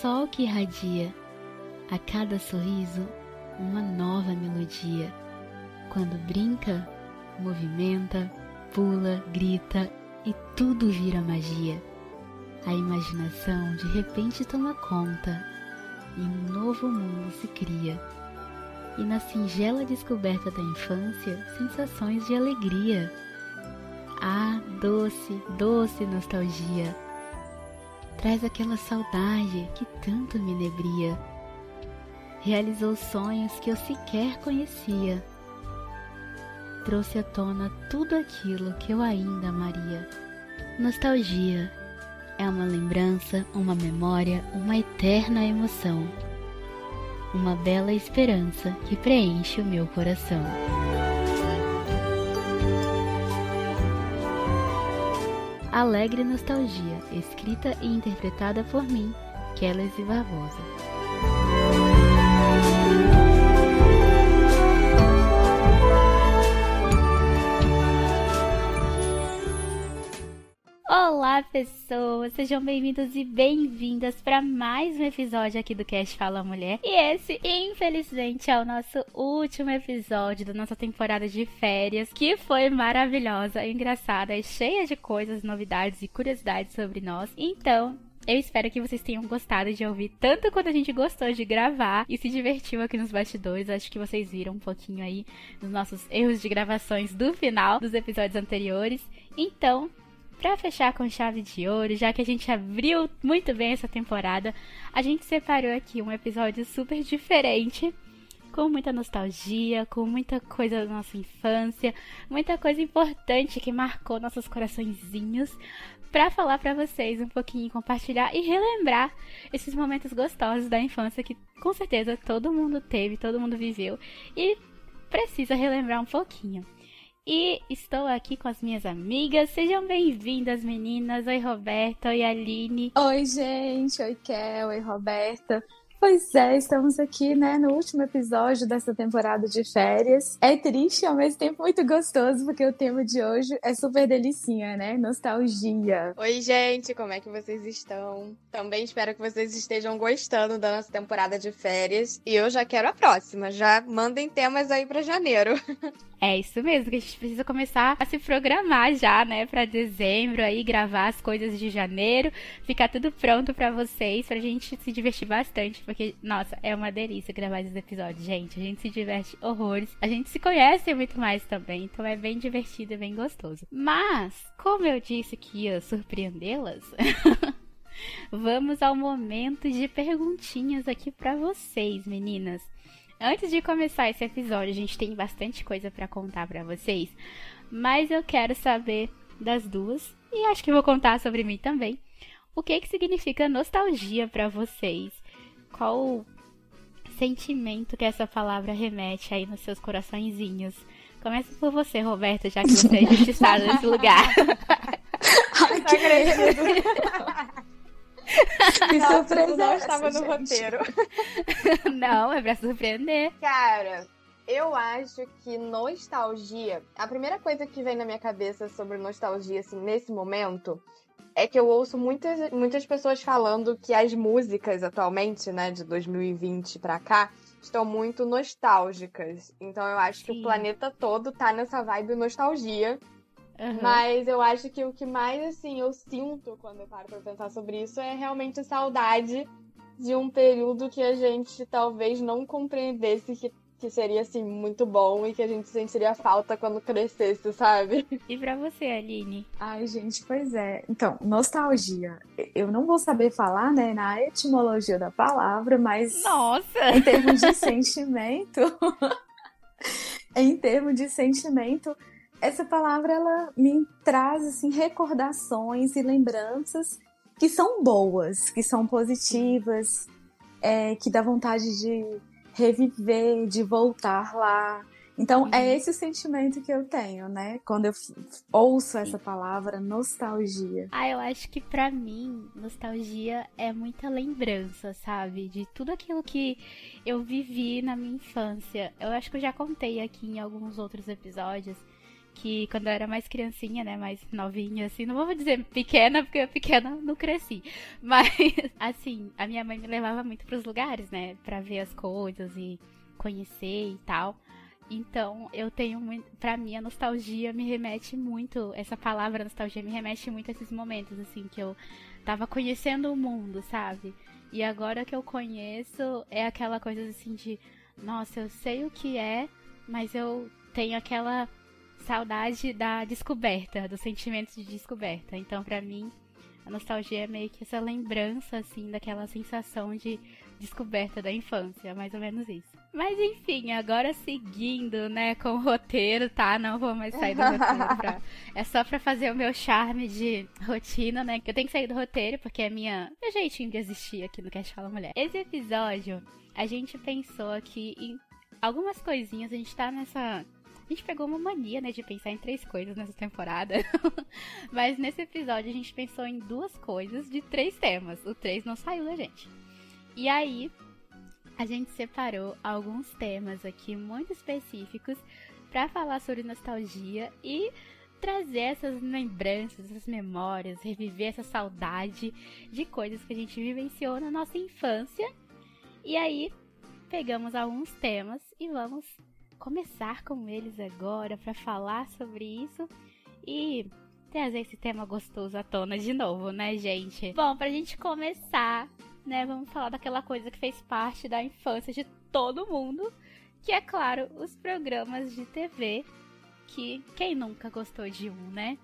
sol que irradia, a cada sorriso uma nova melodia. Quando brinca, movimenta, pula, grita e tudo vira magia. A imaginação de repente toma conta e um novo mundo se cria. E na singela descoberta da infância, sensações de alegria. Ah, doce, doce nostalgia. Traz aquela saudade que tanto me nebria. Realizou sonhos que eu sequer conhecia. Trouxe à tona tudo aquilo que eu ainda amaria. Nostalgia é uma lembrança, uma memória, uma eterna emoção. Uma bela esperança que preenche o meu coração. Alegre Nostalgia, escrita e interpretada por mim, Kelly Barbosa. Olá, pessoas! Sejam bem-vindos e bem-vindas para mais um episódio aqui do Cast Fala Mulher. E esse, infelizmente, é o nosso último episódio da nossa temporada de férias, que foi maravilhosa, engraçada e cheia de coisas, novidades e curiosidades sobre nós. Então, eu espero que vocês tenham gostado de ouvir tanto quanto a gente gostou de gravar e se divertiu aqui nos bastidores. Acho que vocês viram um pouquinho aí dos nossos erros de gravações do final dos episódios anteriores. Então, para fechar com chave de ouro, já que a gente abriu muito bem essa temporada, a gente separou aqui um episódio super diferente, com muita nostalgia, com muita coisa da nossa infância, muita coisa importante que marcou nossos coraçõezinhos, para falar para vocês um pouquinho, compartilhar e relembrar esses momentos gostosos da infância que com certeza todo mundo teve, todo mundo viveu e precisa relembrar um pouquinho. E estou aqui com as minhas amigas. Sejam bem-vindas, meninas. Oi, Roberta. Oi, Aline. Oi, gente. Oi, Kel. Oi, Roberta. Pois é, estamos aqui, né, no último episódio dessa temporada de férias. É triste ao mesmo tempo muito gostoso, porque o tema de hoje é super delicinha, né? Nostalgia. Oi, gente, como é que vocês estão? Também espero que vocês estejam gostando da nossa temporada de férias. E eu já quero a próxima. Já mandem temas aí para janeiro. É isso mesmo, que a gente precisa começar a se programar já, né, para dezembro aí gravar as coisas de janeiro, ficar tudo pronto para vocês, pra gente se divertir bastante, porque nossa, é uma delícia gravar esses episódios, gente. A gente se diverte horrores. A gente se conhece muito mais também, então é bem divertido e bem gostoso. Mas, como eu disse que ia surpreendê-las, vamos ao momento de perguntinhas aqui para vocês, meninas. Antes de começar esse episódio, a gente tem bastante coisa para contar para vocês, mas eu quero saber das duas e acho que vou contar sobre mim também. O que que significa nostalgia para vocês? Qual sentimento que essa palavra remete aí nos seus coraçõezinhos? Começa por você, Roberta, já que você é justiçada nesse lugar. Ai, que que surpresa não estava no roteiro. não, é pra surpreender. Cara, eu acho que nostalgia. A primeira coisa que vem na minha cabeça sobre nostalgia, assim, nesse momento, é que eu ouço muitas, muitas pessoas falando que as músicas atualmente, né, de 2020 pra cá, estão muito nostálgicas. Então eu acho Sim. que o planeta todo tá nessa vibe nostalgia. Uhum. Mas eu acho que o que mais, assim, eu sinto quando eu paro pra pensar sobre isso é realmente a saudade de um período que a gente talvez não compreendesse que, que seria, assim, muito bom e que a gente sentiria falta quando crescesse, sabe? E pra você, Aline? Ai, gente, pois é. Então, nostalgia. Eu não vou saber falar, né, na etimologia da palavra, mas. Nossa! Em termos de sentimento. em termos de sentimento, essa palavra ela me traz assim recordações e lembranças que são boas, que são positivas, é, que dá vontade de reviver, de voltar lá. Então é uhum. é esse o sentimento que eu tenho, né? Quando eu ouço essa palavra nostalgia. Ah, eu acho que para mim nostalgia é muita lembrança, sabe? De tudo aquilo que eu vivi na minha infância. Eu acho que eu já contei aqui em alguns outros episódios que quando eu era mais criancinha, né, mais novinha, assim, não vou dizer pequena, porque pequena não cresci, mas, assim, a minha mãe me levava muito pros lugares, né, pra ver as coisas e conhecer e tal. Então, eu tenho muito. Pra mim, a nostalgia me remete muito. Essa palavra nostalgia me remete muito a esses momentos, assim, que eu tava conhecendo o mundo, sabe? E agora que eu conheço, é aquela coisa assim de. Nossa, eu sei o que é, mas eu tenho aquela saudade da descoberta, do sentimento de descoberta. Então, para mim, a nostalgia é meio que essa lembrança, assim, daquela sensação de descoberta da infância, mais ou menos isso. Mas enfim, agora seguindo, né, com o roteiro, tá? Não vou mais sair do roteiro pra... É só pra fazer o meu charme de rotina, né? Que eu tenho que sair do roteiro, porque é minha... meu jeitinho de existir aqui no Cast Fala Mulher. Esse episódio, a gente pensou aqui em algumas coisinhas, a gente tá nessa a gente pegou uma mania, né, de pensar em três coisas nessa temporada. Mas nesse episódio a gente pensou em duas coisas de três temas. O três não saiu da gente. E aí, a gente separou alguns temas aqui muito específicos para falar sobre nostalgia e trazer essas lembranças, essas memórias, reviver essa saudade de coisas que a gente vivenciou na nossa infância. E aí, pegamos alguns temas e vamos começar com eles agora para falar sobre isso e trazer esse tema gostoso à tona de novo, né, gente? Bom, pra gente começar, né, vamos falar daquela coisa que fez parte da infância de todo mundo, que é claro, os programas de TV, que quem nunca gostou de um, né?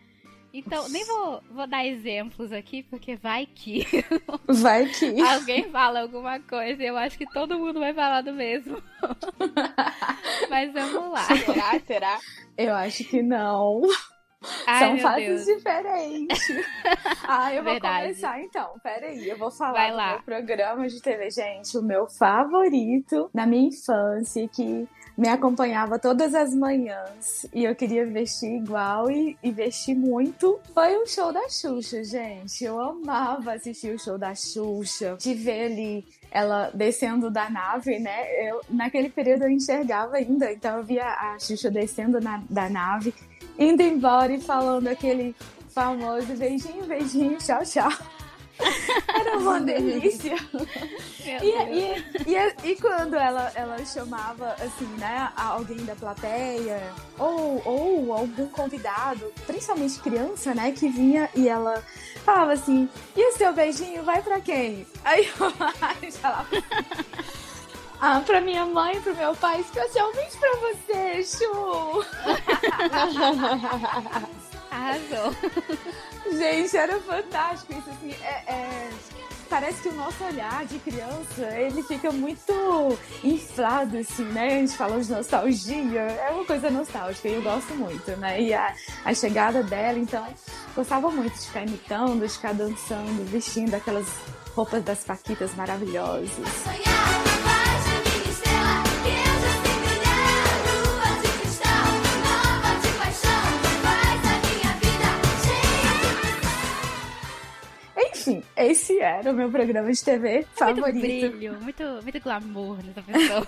Então, nem vou, vou dar exemplos aqui, porque vai que. Vai que. Alguém fala alguma coisa e eu acho que todo mundo vai falar do mesmo. Mas vamos lá. Será? Será? Eu acho que não. Ai, São fases Deus. diferentes. ah, eu vou Verdade. começar então. Peraí, eu vou falar Vai do lá. meu programa de TV, gente. O meu favorito na minha infância, que me acompanhava todas as manhãs e eu queria vestir igual e, e vestir muito, foi o show da Xuxa, gente. Eu amava assistir o show da Xuxa, de ver ali ela descendo da nave, né? Eu, naquele período eu enxergava ainda, então eu via a Xuxa descendo na- da nave indo embora e falando aquele famoso beijinho, beijinho, tchau, tchau. Era uma delícia. E, e, e, e quando ela, ela chamava, assim, né, alguém da plateia ou, ou algum convidado, principalmente criança, né, que vinha e ela falava assim, e o seu beijinho vai pra quem? Aí eu falava Ah, pra minha mãe, pro meu pai, especialmente pra você, Chu! Arrasou. Gente, era fantástico isso, assim, é, é- Parece que o nosso olhar de criança, ele fica muito inflado, assim, né? A gente fala de nostalgia, é uma coisa nostálgica e eu gosto muito, né? E a, a chegada dela, então, gostava muito de ficar imitando, de ficar dançando, vestindo aquelas roupas das paquitas maravilhosas. Esse era o meu programa de TV Muito favorito. brilho, muito, muito glamour nessa pessoa.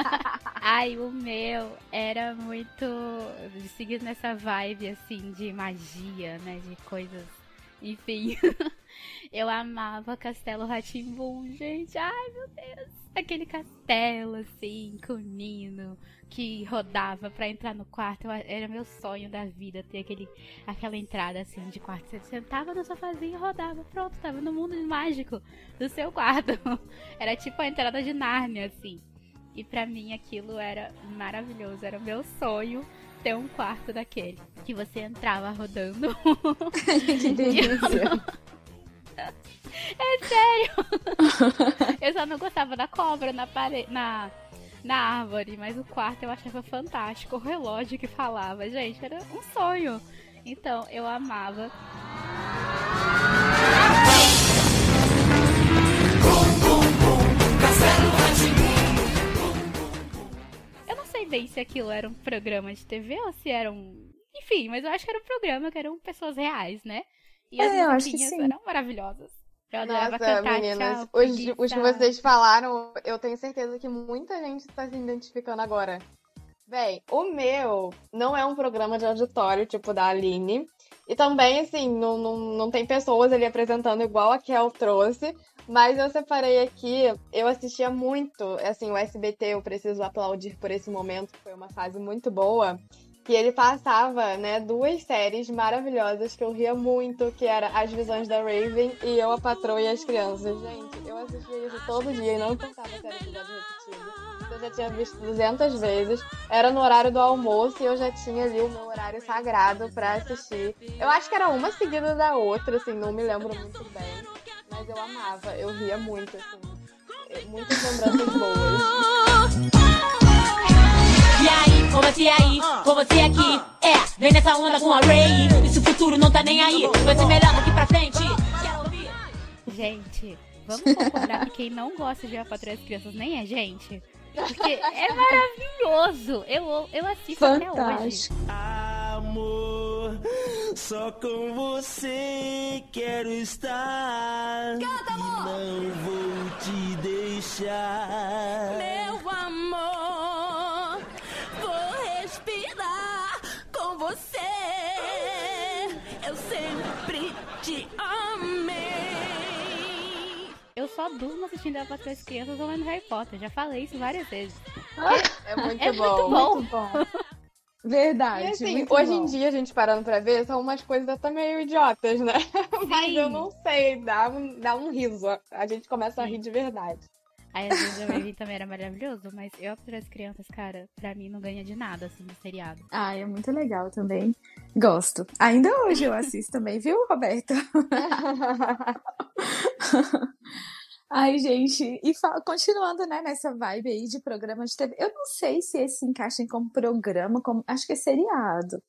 Ai, o meu era muito. seguindo nessa vibe assim de magia, né? De coisas. Enfim. Eu amava Castelo Ratimbum, gente. Ai, meu Deus. Aquele castelo, assim, com o Nino, que rodava pra entrar no quarto. Era meu sonho da vida ter aquele, aquela entrada, assim, de quarto. Você sentava no sofazinho e rodava. Pronto, tava no mundo mágico do seu quarto. Era tipo a entrada de Nárnia, assim. E pra mim aquilo era maravilhoso. Era o meu sonho ter um quarto daquele. Que você entrava rodando. que delícia. Eu só não gostava da cobra na parede. Na, na árvore, mas o quarto eu achava fantástico. O relógio que falava, gente, era um sonho. Então eu amava. Eu não sei bem se aquilo era um programa de TV ou se era um. Enfim, mas eu acho que era um programa que eram pessoas reais, né? E as É, eu acho que sim. eram maravilhosas. Eu adorava Nossa, cantar meninas, tchau, os, os que vocês falaram, eu tenho certeza que muita gente está se identificando agora. Bem, o meu não é um programa de auditório, tipo da Aline. E também, assim, não, não, não tem pessoas ali apresentando igual a Kel trouxe. Mas eu separei aqui, eu assistia muito, assim, o SBT, eu preciso aplaudir por esse momento, que foi uma fase muito boa. Que ele passava, né, duas séries maravilhosas que eu ria muito, que era As Visões da Raven e Eu, a Patroa e as Crianças. Gente, eu assistia isso todo dia e não importava se era episódio repetido. Eu já tinha visto 200 vezes. Era no horário do almoço e eu já tinha ali o meu horário sagrado pra assistir. Eu acho que era uma seguida da outra, assim, não me lembro muito bem. Mas eu amava, eu ria muito, assim. Muitas lembranças boas. E com você aí, com você aqui. É, vem nessa onda com a Ray. E se o futuro não tá nem aí, vai ser melhor daqui pra frente. Quero ouvir. Gente, vamos concordar que quem não gosta de A Patroa e as Crianças nem é gente? Porque é maravilhoso. Eu, eu assisto até hoje. Fantástico. Amor, só com você quero estar. Não vou te deixar. Meu amor, só durmo assistindo A Patroa e as Crianças ou lendo Harry Potter. Já falei isso várias vezes. É muito É bom. muito bom. Muito bom. Verdade. E assim, hoje bom. em dia, a gente parando pra ver, são umas coisas até meio idiotas, né? Mas eu não sei, dá um, dá um riso. A gente começa a rir de verdade. Aí às vezes eu Raven também era maravilhoso, mas eu as Crianças, cara, pra mim não ganha de nada, assim, no seriado. Ah, é muito legal também. Gosto. Ainda hoje eu assisto também, viu, Roberto? Ai, gente, e continuando, né, nessa vibe aí de programa de TV, eu não sei se esse se encaixa em como programa, como acho que é seriado.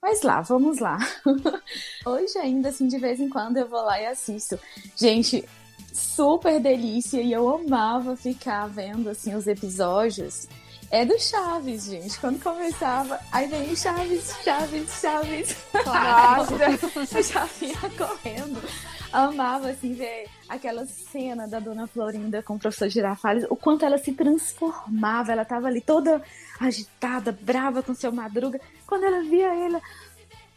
Mas lá, vamos lá. Hoje ainda, assim, de vez em quando eu vou lá e assisto. Gente, super delícia e eu amava ficar vendo, assim, os episódios. É do Chaves, gente. Quando começava, aí vem Chaves, Chaves, Chaves. Eu já vinha correndo. Amava, assim, ver aquela cena da Dona Florinda com o professor Girafales, o quanto ela se transformava. Ela tava ali toda agitada, brava com seu Madruga. Quando ela via ele,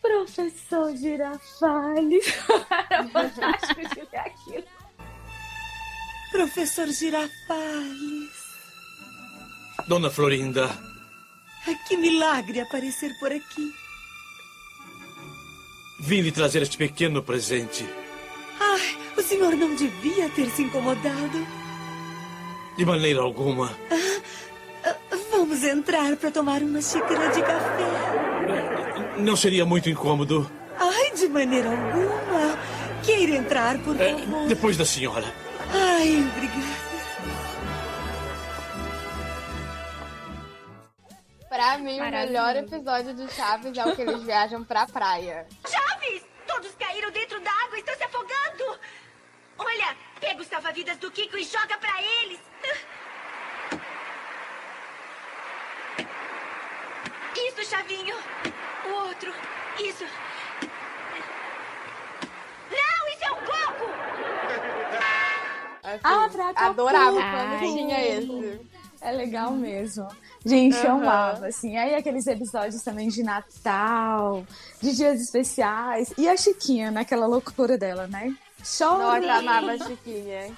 professor Girafales. Era fantástico de ver aquilo. Professor Girafales. Dona Florinda. Que milagre aparecer por aqui. Vim lhe trazer este pequeno presente. Ai, o senhor não devia ter se incomodado. De maneira alguma. Vamos entrar para tomar uma xícara de café. Não seria muito incômodo. Ai, de maneira alguma. Queira entrar, por É, favor. depois da senhora. Ai, obrigada. Pra mim, o melhor episódio de Chaves é o que eles viajam pra praia. Chaves! Todos caíram dentro da água, estão se afogando! Olha, pega os salva-vidas do Kiko e joga pra eles! Isso, Chavinho! O outro! Isso! Não, isso é um coco! Assim, Ah, adorava quando tinha esse. É legal mesmo. Gente, eu Aham. amava, assim. Aí aqueles episódios também de Natal, de dias especiais. E a Chiquinha, naquela loucura dela, né? Chora! Nossa, amava a Chiquinha.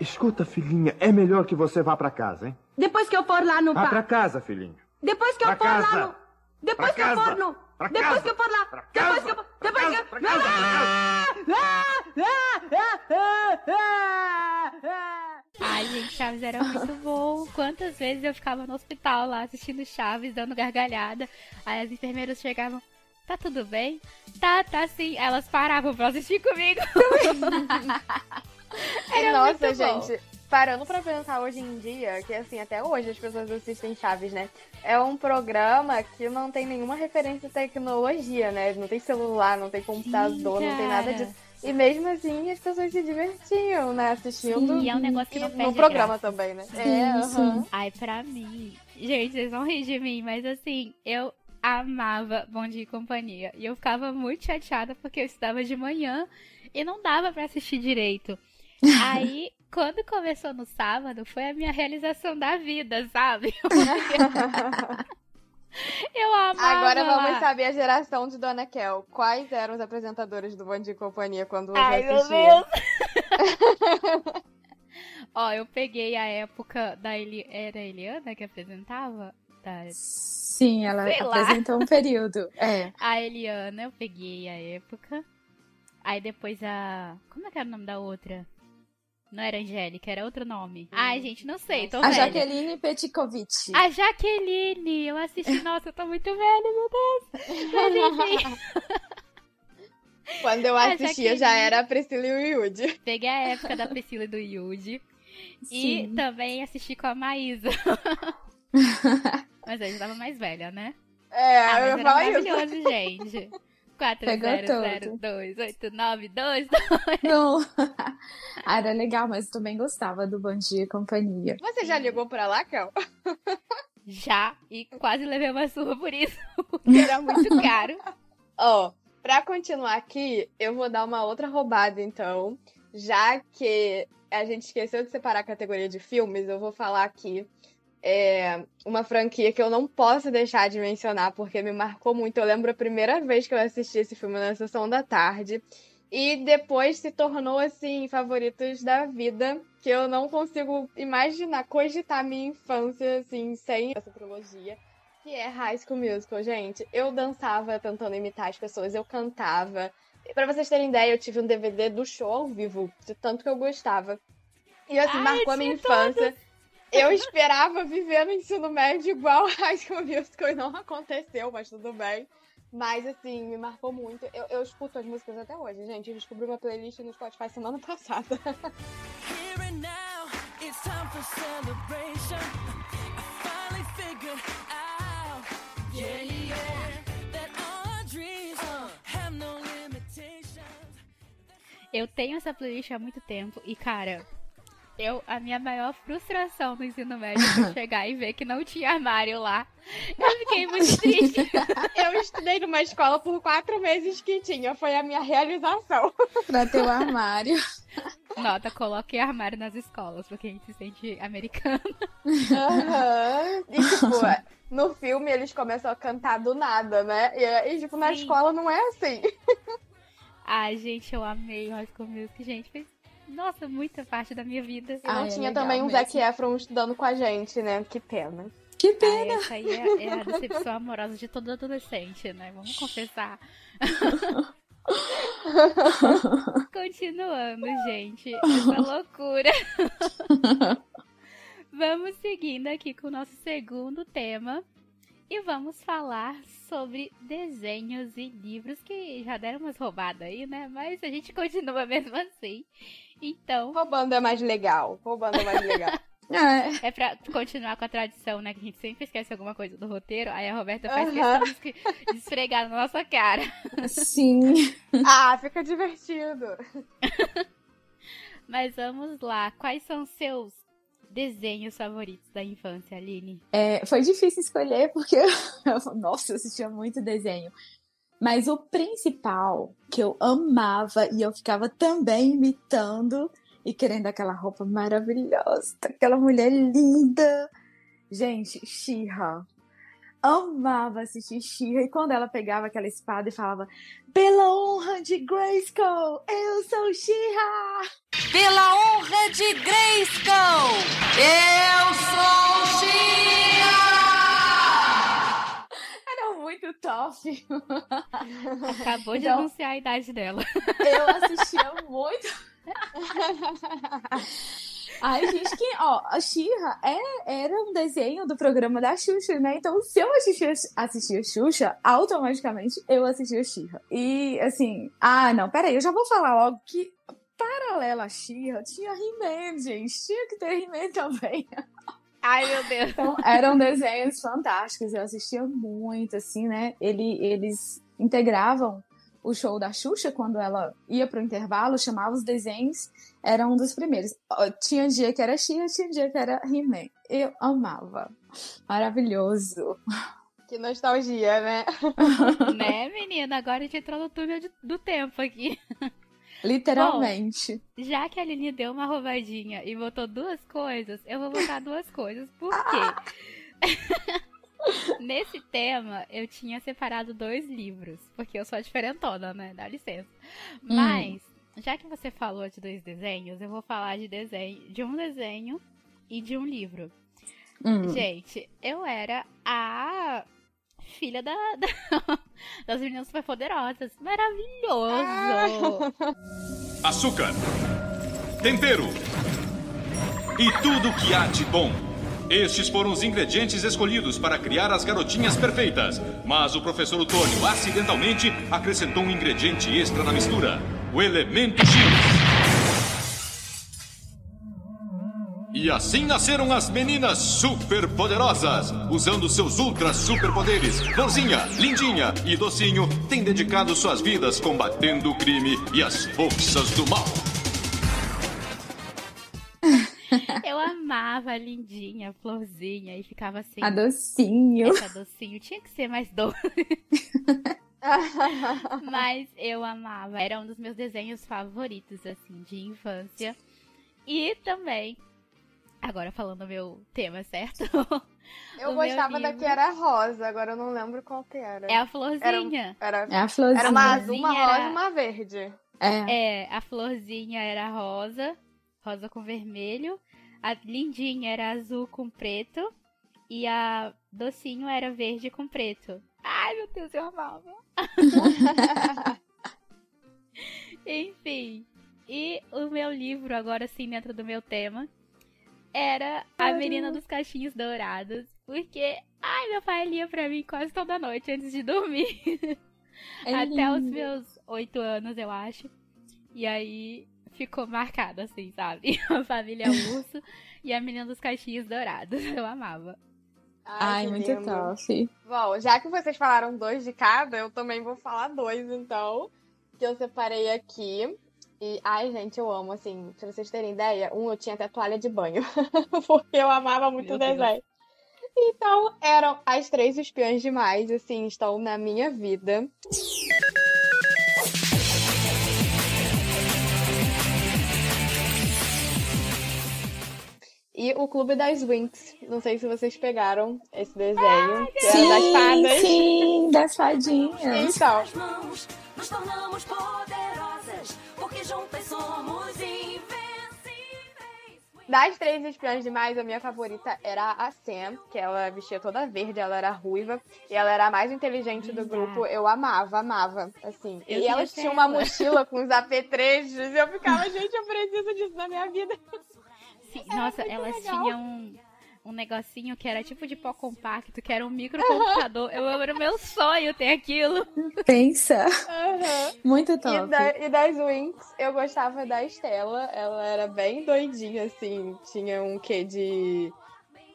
Escuta, filhinha, é melhor que você vá pra casa, hein? Depois que eu for lá no Vá pra casa, filhinho. Depois que Pra casa. Depois Pra casa. Pra casa. for lá. Pra casa. Pra casa. Pra casa. Pra casa. Ai, gente, Chaves era muito bom. Quantas vezes eu ficava no hospital lá assistindo Chaves, dando gargalhada. Aí as enfermeiras chegavam, tá tudo bem? Tá, tá sim. Elas paravam pra assistir comigo. Era nossa, gente, parando pra pensar hoje em dia, que assim, até hoje as pessoas assistem Chaves, né? É um programa que não tem nenhuma referência à tecnologia, né? Não tem celular, não tem computador, não tem nada disso. E mesmo assim as pessoas se divertiam, né? Assistindo. Sim, e é um negócio que não perde no programa graça. também, né? Sim, é, aham. Ai, pra mim. Gente, vocês vão rir de mim, mas assim, eu amava Bom Dia e Companhia. E eu ficava muito chateada porque eu estudava de manhã e não dava pra assistir direito. Aí, quando começou no sábado, foi a minha realização da vida, sabe? Eu amava. Agora vamos lá. saber a geração de Dona Kel. Quais eram os apresentadores do Bom Dia e Companhia quando você Ai, meu assistia? Deus. Ó, eu peguei a época da Eli... Era a Eliana que apresentava? Da... Sim, ela Sei lá. apresentou um período. É. A Eliana, eu peguei a época. Aí depois a. Como é que era o nome da outra? Não era Angélica, era outro nome. Ai, gente, não sei, tô A velha. Jaqueline Petkovic. A Jaqueline, eu assisti, nossa, eu tô muito velha, meu Deus. Mas enfim, Quando eu assistia, já Jaqueline. era a Priscila e o Yudi. peguei a época da Priscila e do Yudi. E também assisti com a Maísa. Mas eu já tava mais velha, né? É, Ah, mas eu era falar isso. maravilhoso, gente. Pegou 40028922. Não. Ah, era legal, mas eu também gostava do Bom Dia e Companhia. Você já ligou pra lá, Kel? Já, e quase levei uma surra por isso, porque era muito caro. Ó, pra continuar aqui, eu vou dar uma outra roubada, então. Já que a gente esqueceu de separar a categoria de filmes, eu vou falar aqui é, uma franquia que eu não posso deixar de mencionar, porque me marcou muito. Eu lembro a primeira vez que eu assisti esse filme na sessão da tarde. E depois se tornou, assim, favoritos da vida, que eu não consigo imaginar, cogitar minha infância, assim, sem essa trilogia. Que é High School Musical, gente. Eu dançava tentando imitar as pessoas, eu cantava. Pra vocês terem ideia, eu tive um DVD do show ao vivo, de tanto que eu gostava. E assim, Ai, marcou a minha infância. Eu esperava viver no ensino médio igual High School Musical e não aconteceu, mas tudo bem. Mas assim, me marcou muito. Eu, eu escuto as músicas até hoje, gente. Eu descobri uma playlist no Spotify semana passada. Here and now, it's time for celebration. I finally figured out, yeah, yeah, that our dreams have no limitations. Eu tenho essa playlist há muito tempo e, cara, eu, a minha maior frustração no ensino médio foi chegar e ver que não tinha armário lá. Eu fiquei muito triste. Eu estudei numa escola por quatro meses que tinha. Foi a minha realização. Pra ter o armário. Nota, coloquei armário nas escolas, porque a gente se sente americano. Aham. E, tipo, no filme eles começam a cantar do nada, né? E, e, tipo, na Sim. escola não é assim. Ai, gente, eu amei o High School Music, gente. Fez, nossa, muita parte da minha vida. E não Ah, é tinha também um mesmo. Zac Efron estudando com a gente, né? Que pena. Que Ah, pena. essa aí é, é a decepção amorosa de todo adolescente, né? Vamos confessar. Continuando, gente. Essa loucura. vamos seguindo aqui com o nosso segundo tema. E vamos falar sobre desenhos e livros que já deram umas roubadas aí, né? Mas a gente continua mesmo assim. Então, Roubando é mais legal. Roubando é mais legal. É. é pra continuar com a tradição, né? Que a gente sempre esquece alguma coisa do roteiro. Aí a Roberta faz Aham. questão de esfregar na nossa cara. Sim. ah, fica divertido. Mas vamos lá. Quais são seus desenhos favoritos da infância, Aline? É, foi difícil escolher porque nossa, eu assistia muito desenho. Mas o principal que eu amava e eu ficava também imitando e querendo aquela roupa maravilhosa, aquela mulher linda. Gente, She-Ra. Amava assistir She-Ra e quando ela pegava aquela espada e falava: "Pela honra de Grayskull, eu sou She-Ra". Pela honra de Grayskull, eu sou Shira! Era muito top. Acabou de Então- anunciar a idade dela. Eu assistia muito. Ai, gente, que, ó, a Xirra é, era um desenho do programa da Xuxa, né? Então, se eu assistia, assistia Xuxa, automaticamente eu assistia Xirra. E, assim, ah, não, peraí, eu já vou falar logo que, paralela a Xirra, tinha He-Man, gente. Tinha que ter He-Man também. Ai, meu Deus. Então, eram desenhos fantásticos, eu assistia muito, assim, né? Ele, eles integravam o show da Xuxa quando ela ia pro intervalo, chamava os desenhos, era um dos primeiros. Tinha dia que era Xia, tinha dia que era He-Man. Eu amava. Maravilhoso. Que nostalgia, né? né, menina? Agora a gente entrou no túnel do tempo aqui. Literalmente. Já que a Aline deu uma roubadinha e botou duas coisas, eu vou botar duas coisas. Por quê? Nesse tema, eu tinha separado dois livros, porque eu sou a diferentona, né? Dá licença. Hum. Mas, já que você falou de dois desenhos, eu vou falar de desenho, de um desenho e de um livro. Hum. Gente, eu era a filha da, da- das meninas superpoderosas. Maravilhoso! açúcar, tempero e tudo que há de bom. Estes foram os ingredientes escolhidos para criar as garotinhas perfeitas. Mas o professor Otônio acidentalmente acrescentou um ingrediente extra na mistura: o elemento X. E assim nasceram as meninas superpoderosas. Usando seus ultra superpoderes, Florzinha, Lindinha e Docinho têm dedicado suas vidas combatendo o crime e as forças do mal. Eu amava a lindinha, a florzinha, e ficava assim. A docinho. Essa docinho tinha que ser mais doce. Mas eu amava. Era um dos meus desenhos favoritos, assim, de infância. E também, agora falando o meu tema, certo? Eu gostava da que era rosa, agora eu não lembro qual que era. É a florzinha. Era, É a florzinha. era uma azul, uma rosa era- e uma verde. É. É, a florzinha era rosa, rosa com vermelho. A lindinha era azul com preto. E a docinho era verde com preto. Ai, meu Deus, eu amava. Enfim. E o meu livro, agora sim, dentro do meu tema, era A Menina dos Cachinhos Dourados. Porque, ai, meu pai lia pra mim quase toda noite antes de dormir. É Até os meus oito anos, eu acho. E aí ficou marcado, assim, sabe? A família Urso e a Menina dos Cachinhos Dourados. Eu amava. Ai, que muito lindo. top. Bom, já que vocês falaram dois de cada, eu também vou falar dois, então. Que eu separei aqui. E, ai, gente, eu amo, assim, pra vocês terem ideia, um eu tinha até toalha de banho. porque eu amava muito Meu o Deus. desenho. Então, eram as três espiãs demais, assim, estão na minha vida. E o Clube das Winx. Não sei se vocês pegaram esse desenho. que era das Sim, fadas. sim, das fadinhas. Então, mãos nos tornamos poderosas, porque juntas somos invencíveis. Das três espiãs demais, a minha favorita era a Sam, que ela vestia toda verde, ela era ruiva, e ela era a mais inteligente do grupo. Eu amava, amava, assim. Eu e elas tinham ser uma ela. mochila com os apetrechos, e eu ficava, gente, eu preciso disso na minha vida. Sim, nossa, muito elas legal. tinham um, um negocinho que era tipo de pó compacto, que era um microcomputador. Eu era o meu sonho ter aquilo. Pensa. Aham. Muito E, top. da- e das Winx, eu gostava da Estela. Ela era bem doidinha, assim. Tinha um quê de.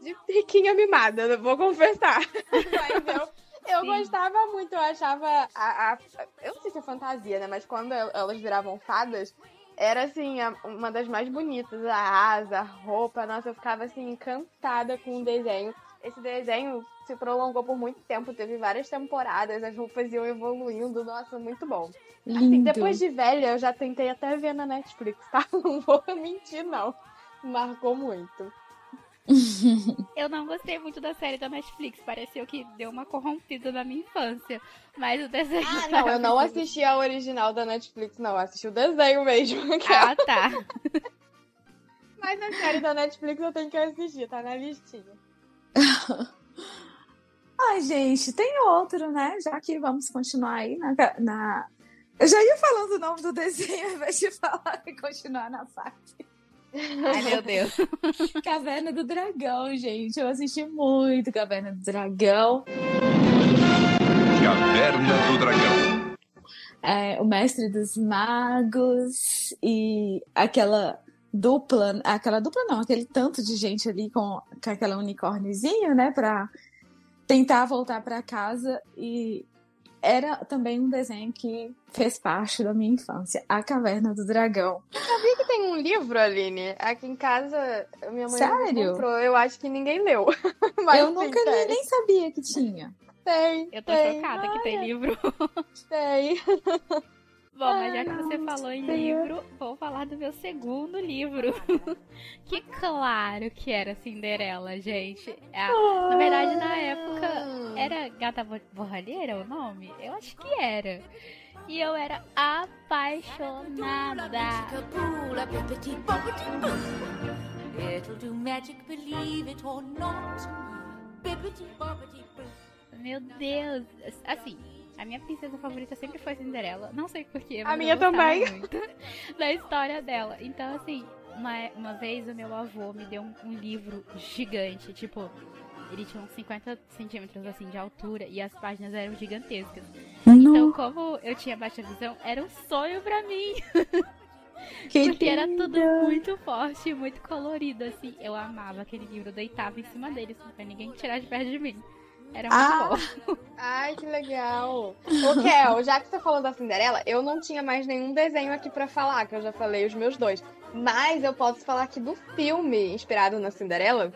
de riquinha mimada, vou confessar. Mas eu, eu Sim. gostava muito, eu achava. A, a- eu não sei se é fantasia, né? Mas quando el- elas viravam fadas. Era assim, a- uma das mais bonitas, a asa, a roupa, nossa, eu ficava assim, encantada com o desenho. Esse desenho se prolongou por muito tempo, teve várias temporadas, as roupas iam evoluindo, nossa, muito bom. Assim, depois de velha, eu já tentei até ver na Netflix, tá? Não vou mentir, não. Marcou muito. Eu não gostei muito da série da Netflix. Pareceu que deu uma corrompida na minha infância. Mas o desenho. Ah, não, eu não assisti a original da Netflix, não. Eu assisti o desenho mesmo. Ah, tá. Mas a série da Netflix eu tenho que assistir, tá na listinha. Ai, gente, tem outro, né? Já que vamos continuar aí na, na... Eu já ia falando o nome do desenho ao invés de falar e continuar na parte. Ai, meu Deus. Caverna do Dragão, gente. Eu assisti muito Caverna do Dragão. Caverna do Dragão. É, o Mestre dos Magos e aquela dupla, aquela dupla não, aquele tanto de gente ali com, com aquela unicórniozinho, né, pra tentar voltar pra casa e era também um desenho que fez parte da minha infância, A Caverna do Dragão. Sabia que tem um livro, Aline? Aqui em casa, minha mãe Sério? comprou. Eu acho que ninguém leu. Mas Eu nunca li, tem. nem sabia que tinha. Tem, Eu tô tem. chocada que tem Olha, livro. Tem. Bom, mas já que você falou em livro, vou falar do meu segundo livro. que claro que era Cinderela, gente. É, na verdade, na época, era Gata Bo- Borralheira o nome? Eu acho que era. E eu era apaixonada. Meu Deus. Assim, a minha princesa favorita sempre foi Cinderela. Não sei porquê, mas A eu minha também. muito da história dela. Então, assim, uma, uma vez o meu avô me deu um, um livro gigante, tipo, ele tinha uns 50 centímetros assim de altura e as páginas eram gigantescas. Então, como eu tinha baixa visão, era um sonho pra mim. Que Porque era tudo muito forte, muito colorido, assim. Eu amava aquele livro, eu deitava em cima dele, assim, pra ninguém tirar de perto de mim. Era muito Ah. bom. Ai, que legal. Ô, Kel, já que você falou da Cinderela, eu não tinha mais nenhum desenho aqui pra falar, que eu já falei os meus dois. Mas eu posso falar aqui do filme inspirado na Cinderela.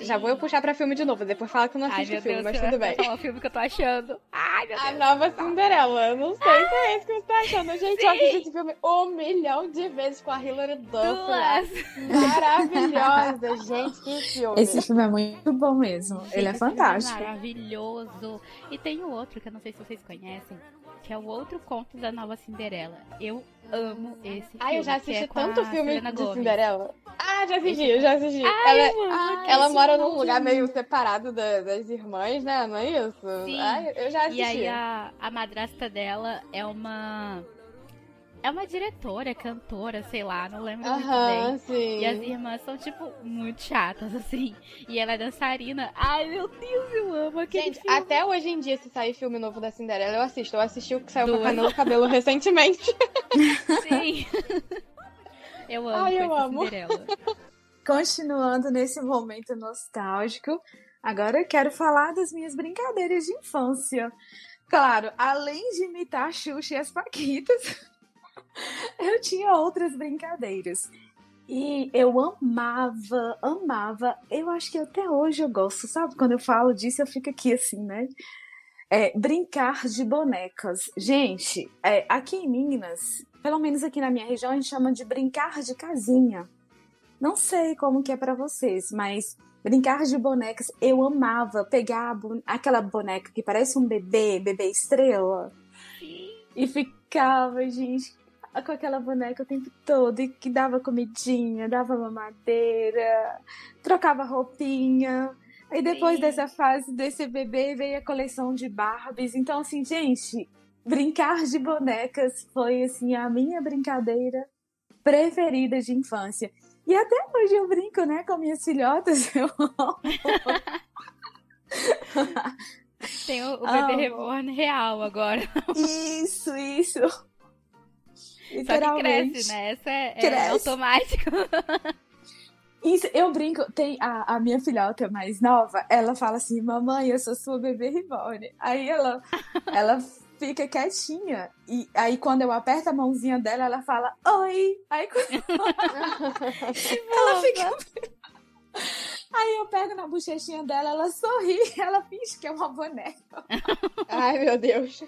Já vou eu puxar pra filme de novo, depois fala que eu não Ai, assisti meu o filme, Deus, mas tudo bem. falar o filme que eu tô achando. Ai, meu A Deus. nova Cinderela. Eu não sei se é esse que você tá achando. Gente, eu assisti esse filme um milhão de vezes com a Hilary Duff. Maravilhosa, gente, que filme. Esse filme é muito bom mesmo. Gente, Ele é filme fantástico. maravilhoso. E tem o outro que eu não sei se vocês conhecem, que é o outro conto da nova Cinderela. Eu amo esse filme. Ai, eu já é assisti com tanto filme Selena de Gomez. Cinderela. Ah, já assisti, já assisti. Ai, ela eu amo ela mora num filme. lugar meio separado da- das irmãs, né? Não é isso? Sim. Ai, eu já assisti. E aí a, a madrasta dela é uma. É uma diretora, cantora, sei lá, não lembro muito Aham, bem. sim. E as irmãs são, tipo, muito chatas, assim. E ela é dançarina. Ai, meu Deus, eu amo aquele Gente, filme. até hoje em dia, se sair filme novo da Cinderela, eu assisto. Eu assisti o que saiu com a Duas. Camila Cabelo recentemente. Sim. eu amo, Ai, eu amo. Cinderela. Continuando nesse momento nostálgico, agora eu quero falar das minhas brincadeiras de infância. Claro, além de imitar a Xuxa e as Paquitas, eu tinha outras brincadeiras. E eu amava, amava. Eu acho que até hoje eu gosto, sabe? Quando eu falo disso, eu fico aqui assim, né? É, brincar de bonecas. Gente, é, aqui em Minas, pelo menos aqui na minha região, a gente chama de brincar de casinha. Não sei como que é pra vocês, mas brincar de bonecas, eu amava pegar bo- aquela boneca que parece um bebê, bebê estrela, e ficava, gente, com aquela boneca o tempo todo, e que dava comidinha, dava mamadeira, trocava roupinha. Aí depois Sim. dessa fase desse bebê veio a coleção de Barbies. Então, assim, gente, brincar de bonecas foi, assim, a minha brincadeira preferida de infância. E até hoje eu brinco, né, com minhas filhotas. Eu. Tem o, o bebê reborn real agora. Isso, isso. Só que Literalmente. cresce, né? Essa é, é automático. Isso, eu brinco. Tem a, a minha filhota mais nova, ela fala assim: Mamãe, eu sou sua bebê reborn. Aí ela, ela fica quietinha. E aí, quando eu aperto a mãozinha dela, ela fala: Oi. Aí, quando ela fica. Aí eu pego na bochechinha dela, ela sorri, ela finge que é uma boneca. Ai, meu Deus.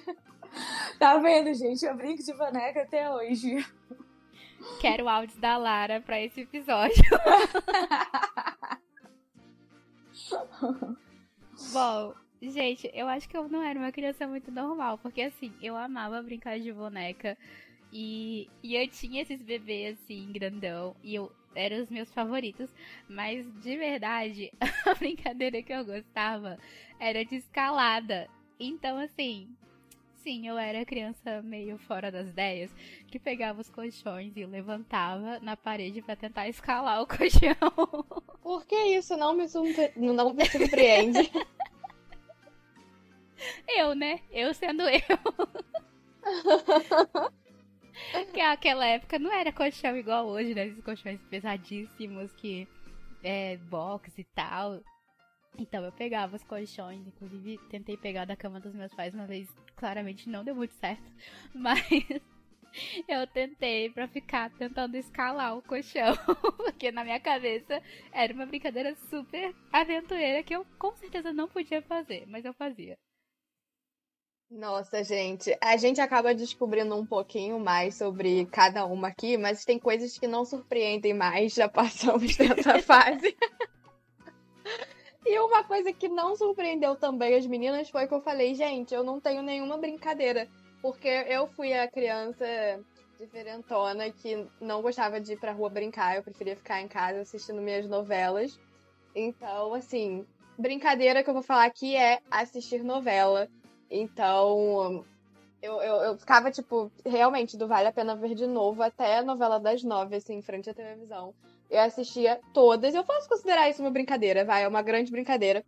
Tá vendo, gente? Eu brinco de boneca até hoje. Quero áudios da Lara pra esse episódio. Bom, gente, eu acho que eu não era uma criança muito normal, porque assim, eu amava brincar de boneca e, e eu tinha esses bebês assim, grandão, e eu eram os meus favoritos, mas de verdade, a brincadeira que eu gostava era de escalada. Então, assim, sim, eu era criança meio fora das ideias, que pegava os colchões e levantava na parede pra tentar escalar o colchão. Por que isso não me, surpre- não me surpreende? Eu, né? Eu sendo eu. que aquela época não era colchão igual hoje, né? Esses colchões pesadíssimos que é box e tal. Então eu pegava os colchões, inclusive tentei pegar da cama dos meus pais uma vez, claramente não deu muito certo, mas eu tentei pra ficar tentando escalar o colchão, porque na minha cabeça era uma brincadeira super aventureira que eu com certeza não podia fazer, mas eu fazia. Nossa, gente, a gente acaba descobrindo um pouquinho mais sobre cada uma aqui, mas tem coisas que não surpreendem mais, já passamos dessa fase. E uma coisa que não surpreendeu também as meninas foi que eu falei, gente, eu não tenho nenhuma brincadeira, porque eu fui a criança diferentona que não gostava de ir pra rua brincar, eu preferia ficar em casa assistindo minhas novelas. Então, assim, brincadeira que eu vou falar aqui é assistir novela. Então, eu, eu, eu ficava, tipo, realmente, do Vale a Pena Ver de novo até a novela das nove, assim, em frente à televisão. Eu assistia todas. Eu posso considerar isso uma brincadeira, vai, é uma grande brincadeira.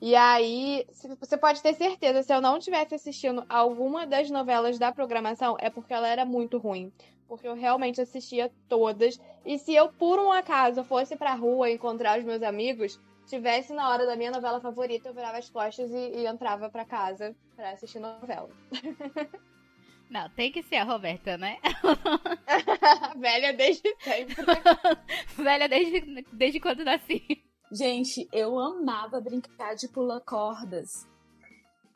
E aí, você pode ter certeza, se eu não tivesse assistindo alguma das novelas da programação, é porque ela era muito ruim. Porque eu realmente assistia todas. E se eu, por um acaso, fosse pra rua encontrar os meus amigos, tivesse na hora da minha novela favorita, eu virava as costas e, e entrava pra casa pra assistir novela. Não, tem que ser a Roberta, né? Velha desde sempre. Velha desde, desde quando nasci. Gente, eu amava brincar de pular cordas.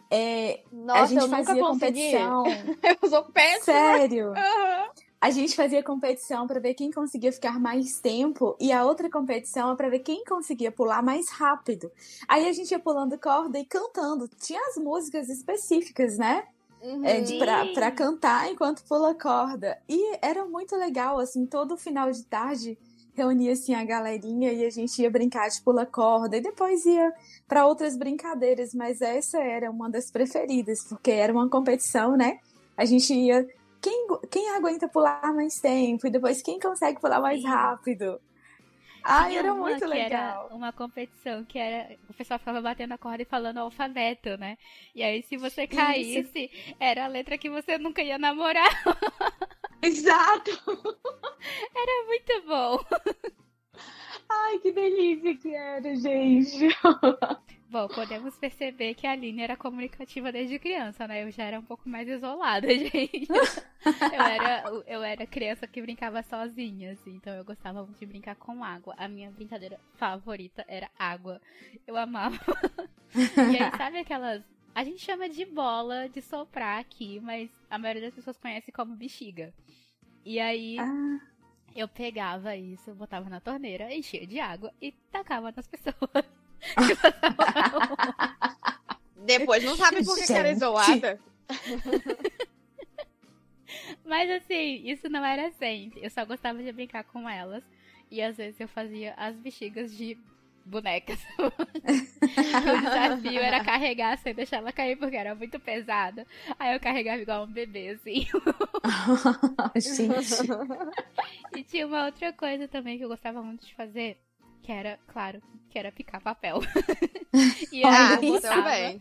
É, Nossa, a gente eu nunca fazia consegui. competição. Eu sou péssima. Sério? Aham. A gente fazia competição pra ver quem conseguia ficar mais tempo e a outra competição é pra ver quem conseguia pular mais rápido. Aí a gente ia pulando corda e cantando. Tinha as músicas específicas, né? É, pra, pra cantar enquanto pula corda. E era muito legal, assim, todo final de tarde reunia assim a galerinha e a gente ia brincar de pula corda e depois ia pra outras brincadeiras, mas essa era uma das preferidas, porque era uma competição, né? A gente ia quem, quem aguenta pular mais tempo e depois quem consegue pular mais rápido. Tinha era muito legal. Era uma competição que era. O pessoal ficava batendo a corda e falando o alfabeto, né? E aí, se você caísse, era a letra que você nunca ia namorar. Exato! Era muito bom. Ai, que delícia que era, gente. Bom, podemos perceber que a Aline era comunicativa desde criança, né? Eu já era um pouco mais isolada, gente. Eu era, eu era criança que brincava sozinha, assim, então eu gostava muito de brincar com água. A minha brincadeira favorita era água. Eu amava. E aí, sabe aquelas. A gente chama de bola de soprar aqui, mas a maioria das pessoas conhece como bexiga. E aí. Ah, Eu pegava isso, botava na torneira, enchia de água e tacava nas pessoas. Depois não sabe por que que era isolada. Mas assim, isso não era sempre. Eu só gostava de brincar com elas. E às vezes eu fazia as bexigas de bonecas. o desafio era carregar sem deixar ela cair, porque era muito pesada. Aí eu carregava igual um bebê, assim. gente. E tinha uma outra coisa também que eu gostava muito de fazer, que era, claro, que era picar papel. e aí Ah, eu botava, também.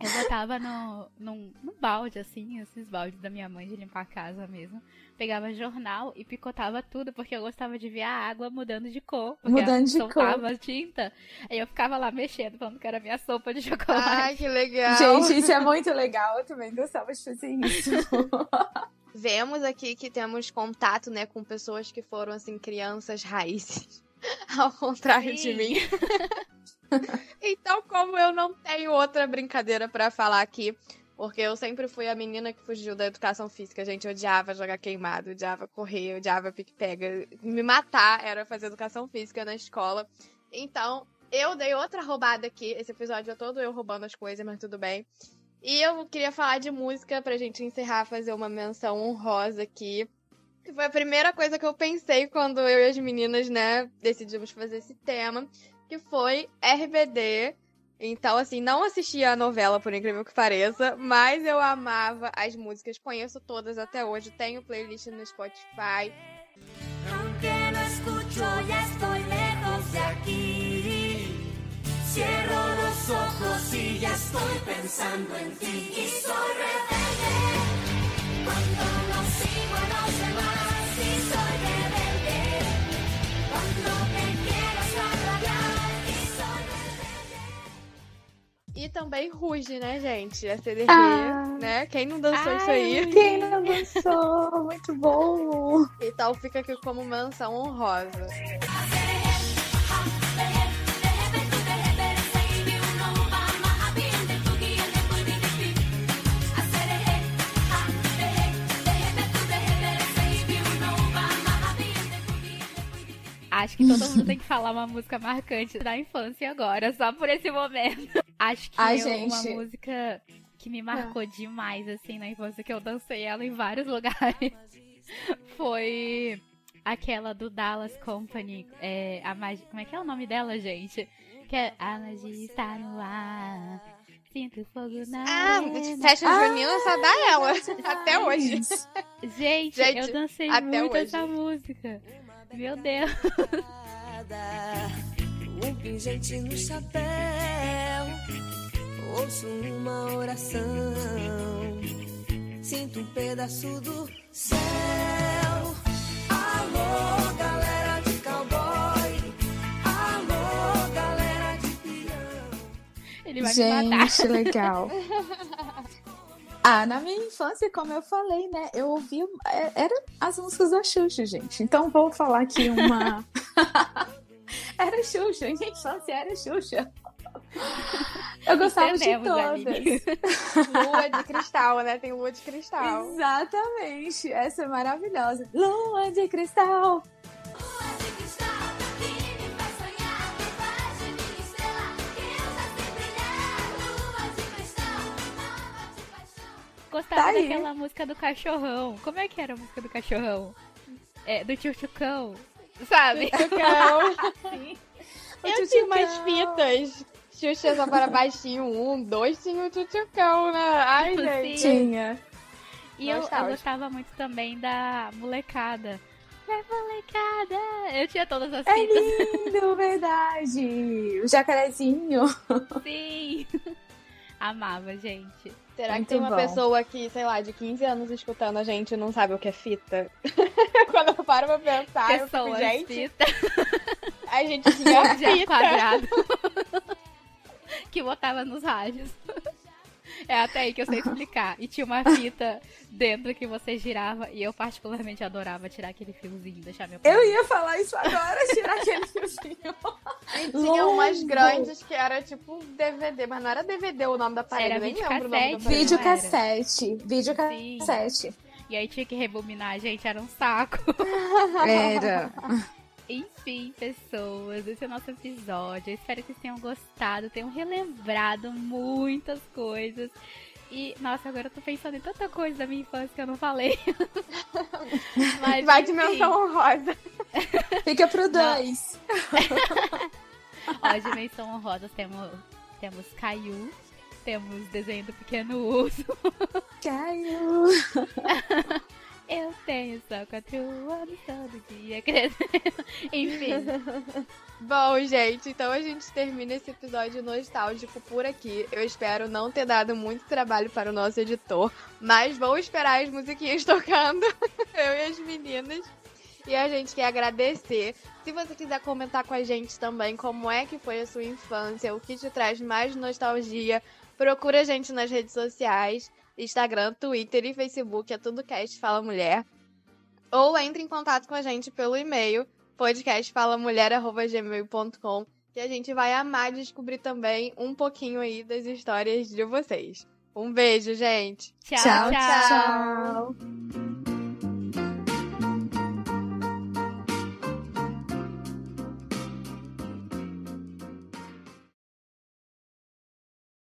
eu botava no, num, num balde, assim, esses baldes da minha mãe de limpar a casa mesmo. Pegava jornal e picotava tudo, porque eu gostava de ver a água mudando de cor. Mudando de soltava tinta. Aí eu ficava lá mexendo, falando que era minha sopa de chocolate. Ai, que legal. Gente, isso é muito legal. Eu também gostava de fazer isso. Vemos aqui que temos contato, né, com pessoas que foram, assim, crianças raízes. Ao contrário de Sim. mim. então, como eu não tenho outra brincadeira pra falar aqui, porque eu sempre fui a menina que fugiu da educação física, gente. Eu odiava jogar queimado, odiava correr, odiava pique-pega. Me matar era fazer educação física na escola. Então, eu dei outra roubada aqui. Esse episódio é todo eu roubando as coisas, mas tudo bem. E eu queria falar de música pra gente encerrar, fazer uma menção honrosa aqui. Foi a primeira coisa que eu pensei quando eu e as meninas, né, decidimos fazer esse tema. Que foi RBD. Então, assim, não assistia a novela, por incrível que pareça, mas eu amava as músicas, conheço todas até hoje, tenho playlist no Spotify. Cierro los ojos y ya estoy pensando en ti. Y soy E também Ruge, né, gente? A CDG, Ah. né? Quem não dançou isso Ai, aí? Quem não dançou? Muito bom. Então fica aqui como menção honrosa. Acho que todo mundo tem que falar uma música marcante da infância agora, só por esse momento. Acho que Ai, uma gente. música que me marcou demais, assim, na infância, que eu dancei ela em vários lugares, foi aquela do Dallas Company. É, a magia, como é que é o nome dela, gente? Que é A Magia Está no Ar. Sinto fogo na Ah, festa junina só dá ela. Até hoje. Gente, Gente, eu dancei muito hoje. essa música. Meu Deus. Um pingente no chapéu, ouço uma oração, sinto um pedaço do céu. Alô, galera de cowboy, alô, galera de peão. Ele vai me matar. Gente, legal. Ah, na minha infância, como eu falei, né? Eu ouvia. é- Era as músicas da Xuxa, gente. Então vou falar aqui uma. era Xuxa, minha infância era Xuxa. Eu gostava de todas. Lua de cristal, né? Tem lua de cristal. Exatamente. Essa é maravilhosa. Lua de cristal. Gostava Tá aí. daquela música do cachorrão. Como é que era a música do cachorrão? É, do tchutchucão. Sabe? Tchutchucão. Sim. Eu tinha umas fitas. Xuxa só para baixinho, um, dois, tinha o tchutchucão, né? Ai, gente. Sim. Tinha. E eu, eu gostava muito também da molecada. É molecada! Eu tinha todas as É fitas. lindo, verdade. O jacarezinho. Sim. Amava, gente. Será que Muito tem uma bom. pessoa que, sei lá, de 15 anos escutando a gente e não sabe o que é fita? Quando eu paro pra pensar, eu fico, gente, fita, a gente tinha já fita. quadrado. que botava nos rádios. É até aí que eu sei explicar. E tinha uma fita dentro que você girava. E eu particularmente adorava tirar aquele fiozinho, deixar meu Eu ia falar isso agora, tirar aquele fiozinho. E tinha umas Longo. grandes que era tipo DVD, mas não era DVD o nome da parede, Era nem videocassete. lembro o nome da parede. Vídeo cassete. Vídeo cassete. E aí tinha que rebobinar, gente, era um saco. Era. Enfim, pessoas, esse é o nosso episódio. Eu espero que vocês tenham gostado, tenham relembrado muitas coisas. E, nossa, agora eu tô pensando em tanta coisa da minha infância que eu não falei. Mas, Vai enfim. dimensão honrosa. Fica pro dois. Ó, dimensão honrosa temos, temos Caiu, temos desenho do pequeno urso. Caiu. Eu tenho só quatro anos todo dia crescendo. Enfim, Bom, gente, então a gente termina esse episódio nostálgico por aqui. Eu espero não ter dado muito trabalho para o nosso editor, mas vou esperar as musiquinhas tocando, eu e as meninas. E a gente quer agradecer. Se você quiser comentar com a gente também como é que foi a sua infância, o que te traz mais nostalgia, procura a gente nas redes sociais, Instagram, Twitter e Facebook, é tudo Cast Fala Mulher. Ou entre em contato com a gente pelo e-mail podcastfalamulher.gmail.com que a gente vai amar descobrir também um pouquinho aí das histórias de vocês. Um beijo, gente! tchau, Tchau, tchau. tchau.